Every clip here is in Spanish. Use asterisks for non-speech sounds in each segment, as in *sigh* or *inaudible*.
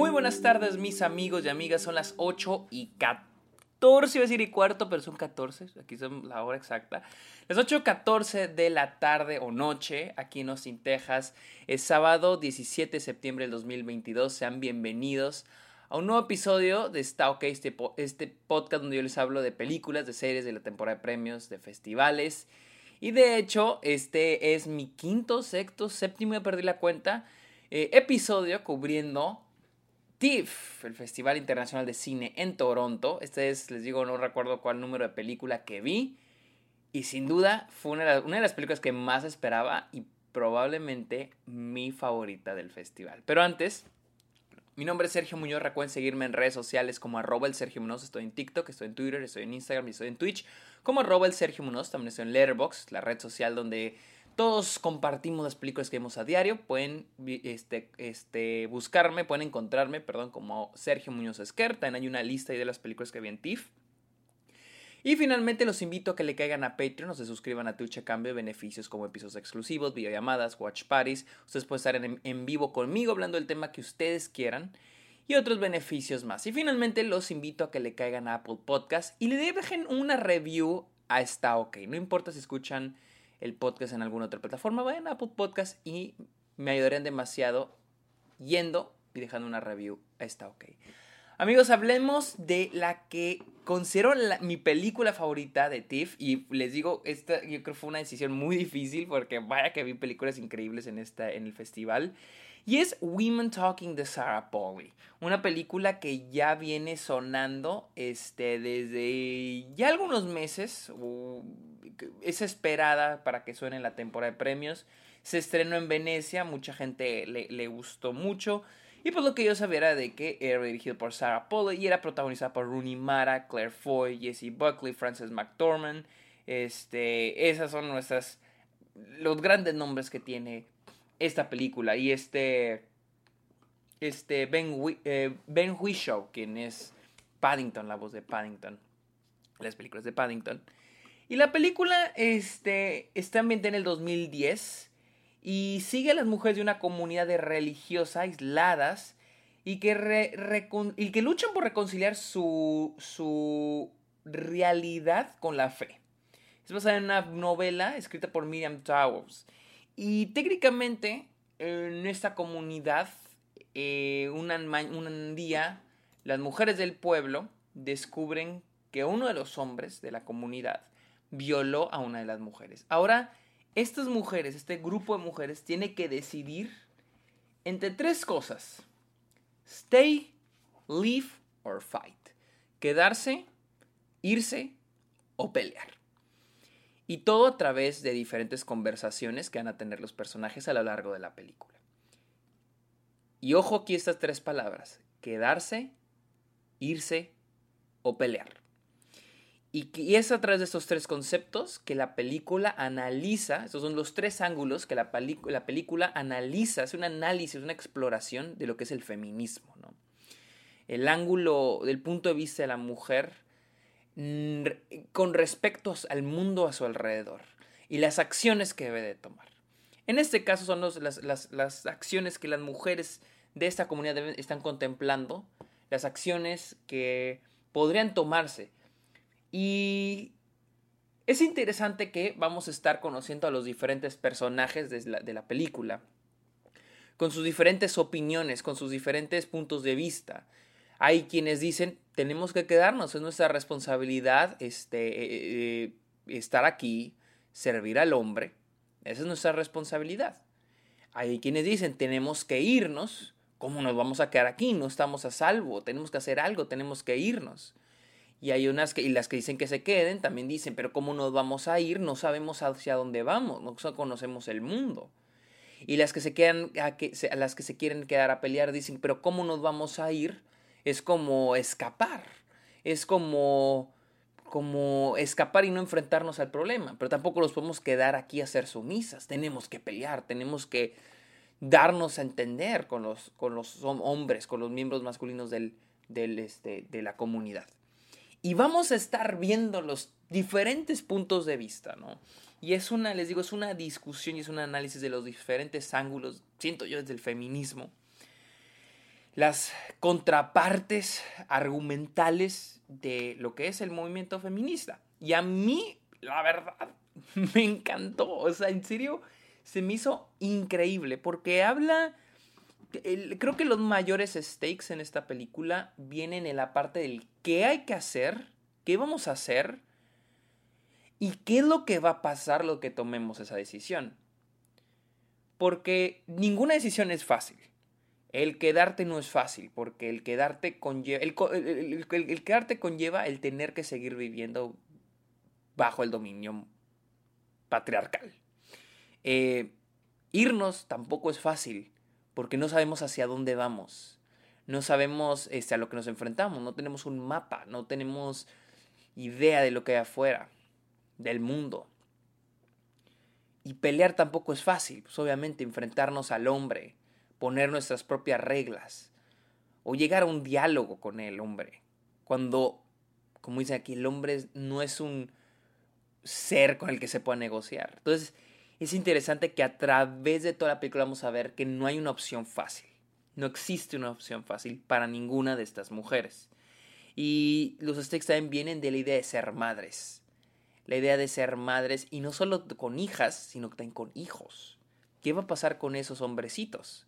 Muy buenas tardes, mis amigos y amigas. Son las 8 y 14, iba a decir y cuarto, pero son 14. Aquí son la hora exacta. Las 8.14 de la tarde o noche, aquí en Austin, Texas. Es sábado 17 de septiembre del 2022. Sean bienvenidos a un nuevo episodio de Está OK, este, este podcast donde yo les hablo de películas, de series, de la temporada de premios, de festivales. Y de hecho, este es mi quinto, sexto, séptimo, ya perdí la cuenta, eh, episodio cubriendo TIFF, el Festival Internacional de Cine en Toronto. Este es, les digo, no recuerdo cuál número de película que vi. Y sin duda fue una de, las, películas que más esperaba y probablemente mi favorita del festival. Pero antes, mi nombre es Sergio Muñoz. Recuerden seguirme en redes sociales como arroba el Sergio Muñoz. Estoy en TikTok, estoy en Twitter, estoy en Instagram y estoy en Twitch. Como arroba el Sergio Muñoz. También estoy en Letterboxd, la red social donde todos compartimos las películas que vemos a diario. Pueden este, este, buscarme, pueden encontrarme, perdón, como Sergio Muñoz Esquer. También hay una lista de las películas que vi en TIFF. Y finalmente los invito a que le caigan a Patreon o se suscriban a Twitch a cambio beneficios como episodios exclusivos, videollamadas, watch parties. Ustedes pueden estar en, en vivo conmigo hablando del tema que ustedes quieran y otros beneficios más. Y finalmente los invito a que le caigan a Apple Podcast y le dejen una review a Está OK. No importa si escuchan el podcast en alguna otra plataforma, vayan a Apple Podcast y me ayudarían demasiado yendo y dejando una review. Está ok. Amigos, hablemos de la que considero mi película favorita de TIFF. Y les digo, esta yo creo que fue una decisión muy difícil porque vaya que vi películas increíbles en, esta, en el festival. Y es Women Talking de Sarah Pauli. Una película que ya viene sonando este, desde ya algunos meses es esperada para que suene en la temporada de premios. Se estrenó en Venecia, mucha gente le, gustó mucho. Y pues lo que yo sabía era de que era dirigido por Sarah Polley y era protagonizada por Rooney Mara, Claire Foy, Jesse Buckley, Frances McDormand. Este, esas son nuestras los grandes nombres que tiene esta película y este este Ben, eh, ben Whishaw, quien es Paddington, la voz de Paddington, las películas de Paddington. Y la película este, está ambientada en el 2010 y sigue a las mujeres de una comunidad de religiosas aisladas y que, y que luchan por reconciliar su, su realidad con la fe. Es basada en una novela escrita por Miriam Towers. Y técnicamente en esta comunidad, eh, un día, las mujeres del pueblo descubren que uno de los hombres de la comunidad violó a una de las mujeres. Ahora, estas mujeres, este grupo de mujeres, tiene que decidir entre tres cosas. Stay, leave or fight. Quedarse, irse o pelear. Y todo a través de diferentes conversaciones que van a tener los personajes a lo largo de la película. Y ojo aquí estas tres palabras. Quedarse, irse o pelear. Y, es a través de estos tres conceptos que la película analiza, estos son los tres ángulos que la, la película analiza, es un análisis, una exploración de lo que es el feminismo. ¿no? El ángulo del punto de vista de la mujer mm, con respecto al mundo a su alrededor y las acciones que debe de tomar. En este caso son las, las, acciones que las mujeres de esta comunidad están contemplando, las acciones que podrían tomarse y es interesante que vamos a estar conociendo a los diferentes personajes de la, película, con sus diferentes opiniones, con sus diferentes puntos de vista. Hay quienes dicen, tenemos que quedarnos, es nuestra responsabilidad este, eh, eh, estar aquí, servir al hombre, esa es nuestra responsabilidad. Hay quienes dicen, tenemos que irnos, ¿cómo nos vamos a quedar aquí? No estamos a salvo, tenemos que hacer algo, tenemos que irnos. Y hay unas que, y las que dicen que se queden, también dicen, pero ¿cómo nos vamos a ir? No sabemos hacia dónde vamos, no conocemos el mundo. Y las que se quedan, a, que, a las que se quieren quedar a pelear dicen, pero ¿cómo nos vamos a ir? Es como escapar, es como, como escapar y no enfrentarnos al problema, pero tampoco nos podemos quedar aquí a ser sumisas, tenemos que pelear, tenemos que darnos a entender con los, con los hombres, con los miembros masculinos del, del, este, de la comunidad. Y vamos a estar viendo los diferentes puntos de vista, ¿no? Y es una, les digo, es una discusión y es un análisis de los diferentes ángulos, siento yo, desde el feminismo. las contrapartes argumentales de lo que es el movimiento feminista. Y a mí, la verdad, *laughs* me encantó. O sea, en serio, se me hizo increíble porque habla... creo que los mayores stakes en esta película vienen en la parte del qué hay que hacer, qué vamos a hacer y qué es lo que va a pasar lo que tomemos esa decisión. Porque ninguna decisión es fácil. El quedarte no es fácil, porque el quedarte conlleva, el, quedarte conlleva el tener que seguir viviendo bajo el dominio patriarcal. Eh, irnos tampoco es fácil, porque no sabemos hacia dónde vamos. No sabemos este, a lo que nos enfrentamos, no tenemos un mapa, no tenemos idea de lo que hay afuera, del mundo. Y pelear tampoco es fácil, pues obviamente enfrentarnos al hombre, poner nuestras propias reglas o llegar a un diálogo con el hombre. Cuando, como dice aquí, el hombre no es un ser con el que se pueda negociar. Entonces, es interesante que a través de toda la película vamos a ver que no hay una opción fácil. No existe una opción fácil para ninguna de estas mujeres. Y los stakes también vienen de la idea de ser madres. La idea de ser madres y no solo con hijas, sino también con hijos. ¿Qué va a pasar con esos hombrecitos?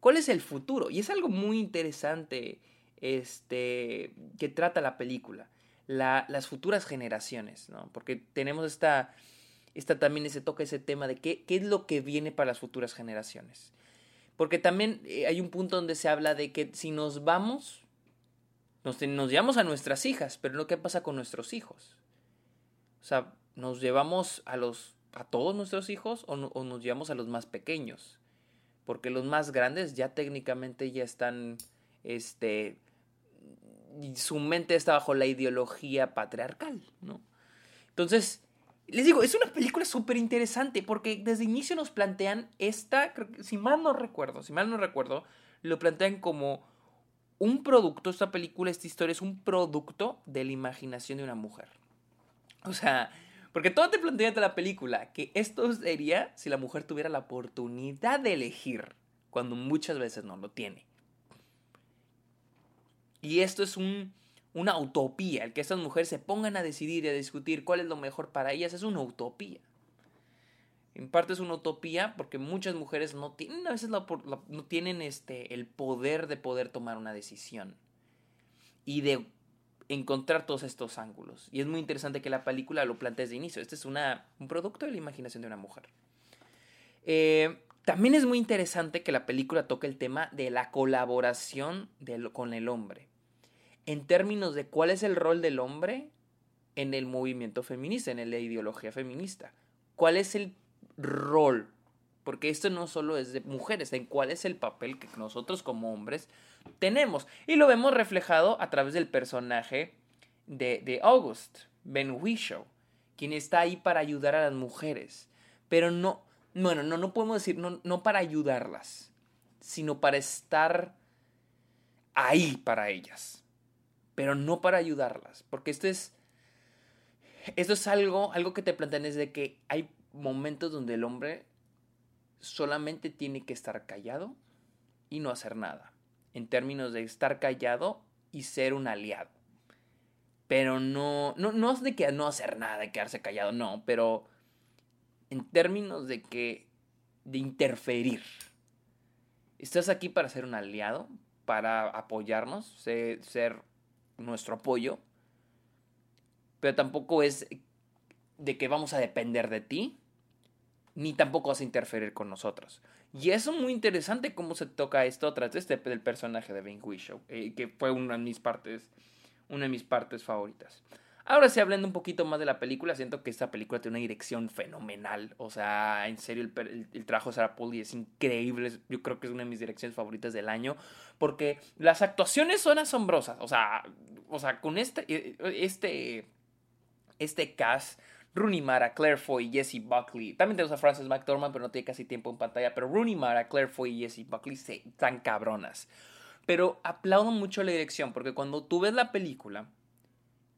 ¿Cuál es el futuro? Y es algo muy interesante este, que trata la película. las futuras generaciones, ¿no? Porque tenemos esta, esta también ese toque, ese tema de qué, qué es lo que viene para las futuras generaciones. Porque también eh, hay un punto donde se habla de que si nos vamos, nos, llevamos a nuestras hijas, pero no qué pasa con nuestros hijos. O sea, nos llevamos a los a todos nuestros hijos o, o nos llevamos a los más pequeños porque los más grandes ya técnicamente ya están, este, su mente está bajo la ideología patriarcal, ¿no? Entonces, les digo, es una película súper interesante porque desde inicio nos plantean esta, si mal no recuerdo, si mal no recuerdo, lo plantean como un producto, esta película, esta historia es un producto de la imaginación de una mujer. O sea, porque todo te plantea de la película que esto sería si la mujer tuviera la oportunidad de elegir, cuando muchas veces no lo tiene. Y esto es un, una utopía, el que estas mujeres se pongan a decidir y a discutir cuál es lo mejor para ellas es una utopía. En parte es una utopía porque muchas mujeres no tienen a veces no tienen este, el poder de poder tomar una decisión y de encontrar todos estos ángulos. Y es muy interesante que la película lo plantee desde inicio. Este es una, un producto de la imaginación de una mujer. Eh, también es muy interesante que la película toque el tema de la colaboración con el hombre. En términos de cuál es el rol del hombre en el movimiento feminista, en la ideología feminista. ¿Cuál es el rol? Porque esto no solo es de mujeres, en cuál es el papel que nosotros como hombres tenemos. Y lo vemos reflejado a través del personaje de, de August, Ben Whishaw, quien está ahí para ayudar a las mujeres. Pero no, bueno, no, no podemos decir, no, no para ayudarlas, sino para estar ahí para ellas. Pero no para ayudarlas. Porque esto es. Esto es algo, algo que te plantean es de que hay momentos donde el hombre solamente tiene que estar callado y no hacer nada en términos de estar callado y ser un aliado. Pero no, no, no es de que no hacer nada, de quedarse callado, no, pero en términos de que, de interferir. Estás aquí para ser un aliado, para apoyarnos, ser, ser nuestro apoyo, pero tampoco es de que vamos a depender de ti, ni tampoco vas a interferir con nosotros. Y eso es muy interesante cómo se toca esto tras este del personaje de Ben Whishaw, eh, que fue una de mis partes, una de mis partes favoritas. Ahora sí, hablando un poquito más de la película, siento que esta película tiene una dirección fenomenal. O sea, en serio, el, trabajo de Sarah Pauli es increíble. Yo creo que es una de mis direcciones favoritas del año. Porque las actuaciones son asombrosas. O sea, o sea con este, eh, este, este cast Rooney Mara, Claire Foy Jesse Buckley. También tenemos a Frances McDormand, pero no tiene casi tiempo en pantalla. Pero Rooney Mara, Claire Foy y Jesse Buckley están cabronas. Pero aplaudo mucho la dirección, porque cuando tú ves la película,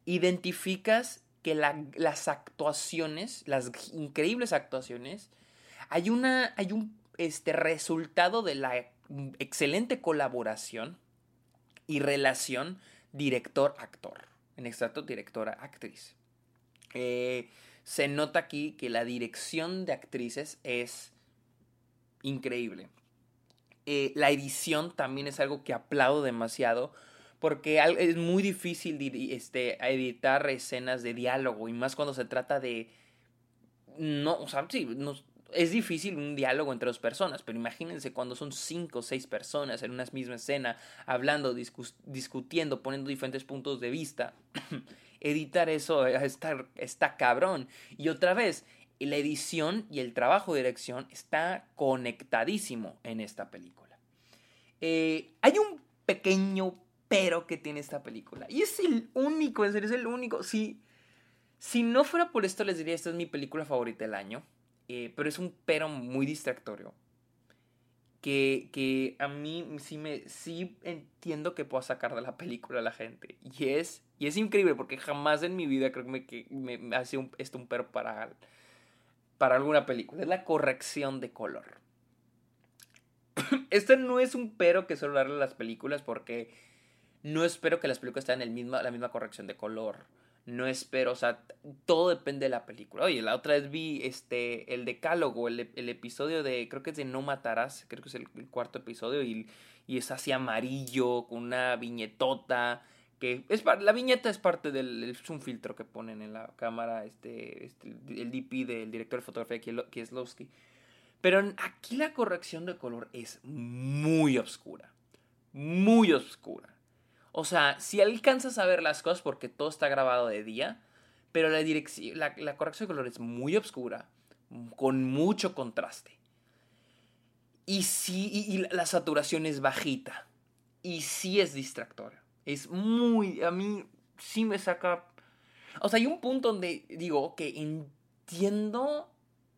identificas que las actuaciones, las increíbles actuaciones, hay, una, hay un este, resultado de la, excelente colaboración y relación director-actor. En extracto, directora-actriz. Eh, se nota aquí que la dirección de actrices es increíble. Eh, la edición también es algo que aplaudo demasiado porque es muy difícil este, editar escenas de diálogo y más cuando se trata de... No, o sea, sí, es difícil un diálogo entre dos personas, pero imagínense cuando son cinco o seis personas en una misma escena, hablando, discutiendo, poniendo diferentes puntos de vista. *clears throat* Editar eso está, está cabrón. Y otra vez, la edición y el trabajo de dirección está conectadísimo en esta película. Eh, hay un pequeño pero que tiene esta película. Y es el único, en serio, es el único. Si, si no fuera por esto, les diría, esta es mi película favorita del año. Eh, pero es un pero muy distractorio. Que, que, a mí sí, me, sí entiendo que puedo sacar de la película a la gente. Y es, y es increíble porque jamás en mi vida creo que me, me, hace un, esto un pero para, para alguna película. Es la corrección de color. *coughs* este no es un pero que suelo darle a las películas porque no espero que las películas en el misma, la misma corrección de color. No espero, o sea, todo depende de la película. Oye, la otra vez vi este, el decálogo, el, el episodio de, creo que es de No Matarás, creo que es el, cuarto episodio, y, y, es así amarillo, con una viñetota, que es la viñeta es parte del, es un filtro que ponen en la cámara, este, este el DP del director de fotografía Kieslowski. Pero aquí la corrección de color es muy oscura, muy oscura. O sea, si alcanzas a ver las cosas porque todo está grabado de día, pero la, corrección de color es muy oscura, con mucho contraste. Y sí, y, la saturación es bajita. Y sí es distractora. Es muy, a mí sí me saca... O sea, hay un punto donde digo que entiendo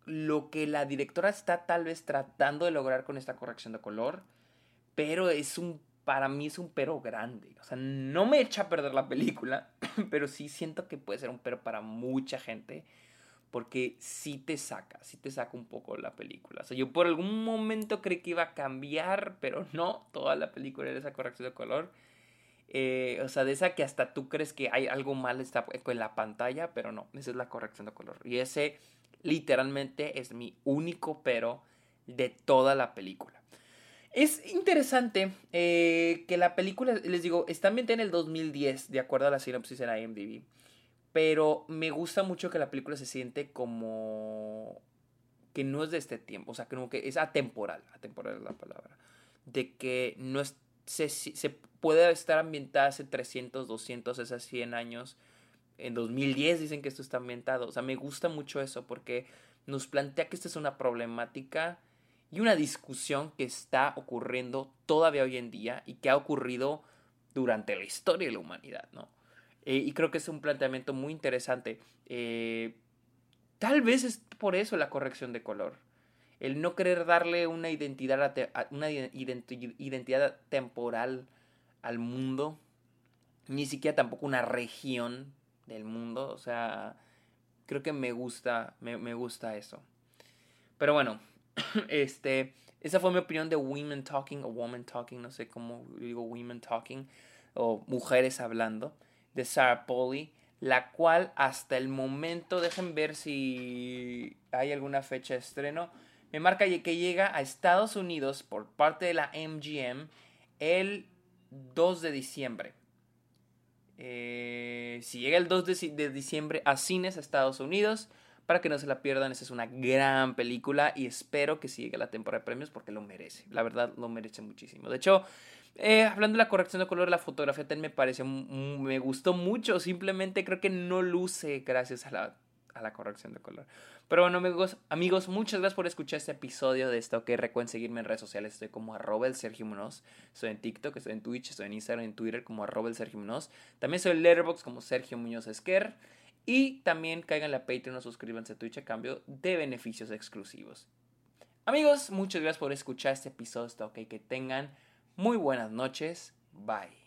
lo que la directora está tal vez tratando de lograr con esta corrección de color, pero es un para mí es un pero grande. O sea, no me echa a perder la película, *clears throat* pero sí siento que puede ser un pero para mucha gente. Porque sí te saca, sí te saca un poco la película. O sea, yo por algún momento creí que iba a cambiar, pero no, toda la película era esa corrección de color. Eh, o sea, de esa que hasta tú crees que hay algo mal en la pantalla, pero no, esa es la corrección de color. Y ese literalmente es mi único pero de toda la película. Es interesante eh, que la película, les digo, está ambientada en el 2010, de acuerdo a la sinopsis en IMDb. Pero me gusta mucho que la película se siente como que no es de este tiempo, o sea, como que es atemporal, atemporal es la palabra. De que no es, se, se puede estar ambientada hace 300, 200, esas 100 años. En 2010 dicen que esto está ambientado. O sea, me gusta mucho eso porque nos plantea que esta es una problemática y una discusión que está ocurriendo todavía hoy en día y que ha ocurrido durante la historia de la humanidad, ¿no? Eh, y creo que es un planteamiento muy interesante. Eh, tal vez es por eso la corrección de color. El no querer darle una identidad, una identidad temporal al mundo, ni siquiera tampoco una región del mundo. O sea, creo que me gusta, me, me gusta eso. Pero bueno, *coughs* este, esa fue mi opinión de Women Talking o Woman Talking, no sé cómo digo Women Talking, o Mujeres Hablando, de Sarah Polly, la cual hasta el momento, dejen ver si hay alguna fecha de estreno, me marca que llega a Estados Unidos por parte de la MGM el 2 de diciembre. Eh, si llega el 2 de, diciembre a cines a Estados Unidos, para que no se la pierdan, esa es una gran película y espero que siga la temporada de premios porque lo merece. La verdad, lo merece muchísimo. De hecho, eh, hablando de la corrección de color, la fotografía también me pareció, me gustó mucho. Simplemente creo que no luce gracias a la, a la corrección de color. Pero bueno, amigos, amigos, muchas gracias por escuchar este episodio de esto. Que recuerden seguirme en redes sociales. Estoy como arroba el Sergio Munoz. Estoy en TikTok, estoy en Twitch, estoy en Instagram, en Twitter como arroba el Sergio Munoz. También soy en Letterboxd como Sergio Muñoz Esquer. Y también caigan a Patreon o suscríbanse a Twitch a cambio de beneficios exclusivos. Amigos, muchas gracias por escuchar este episodio. Está ok que tengan muy buenas noches. Bye.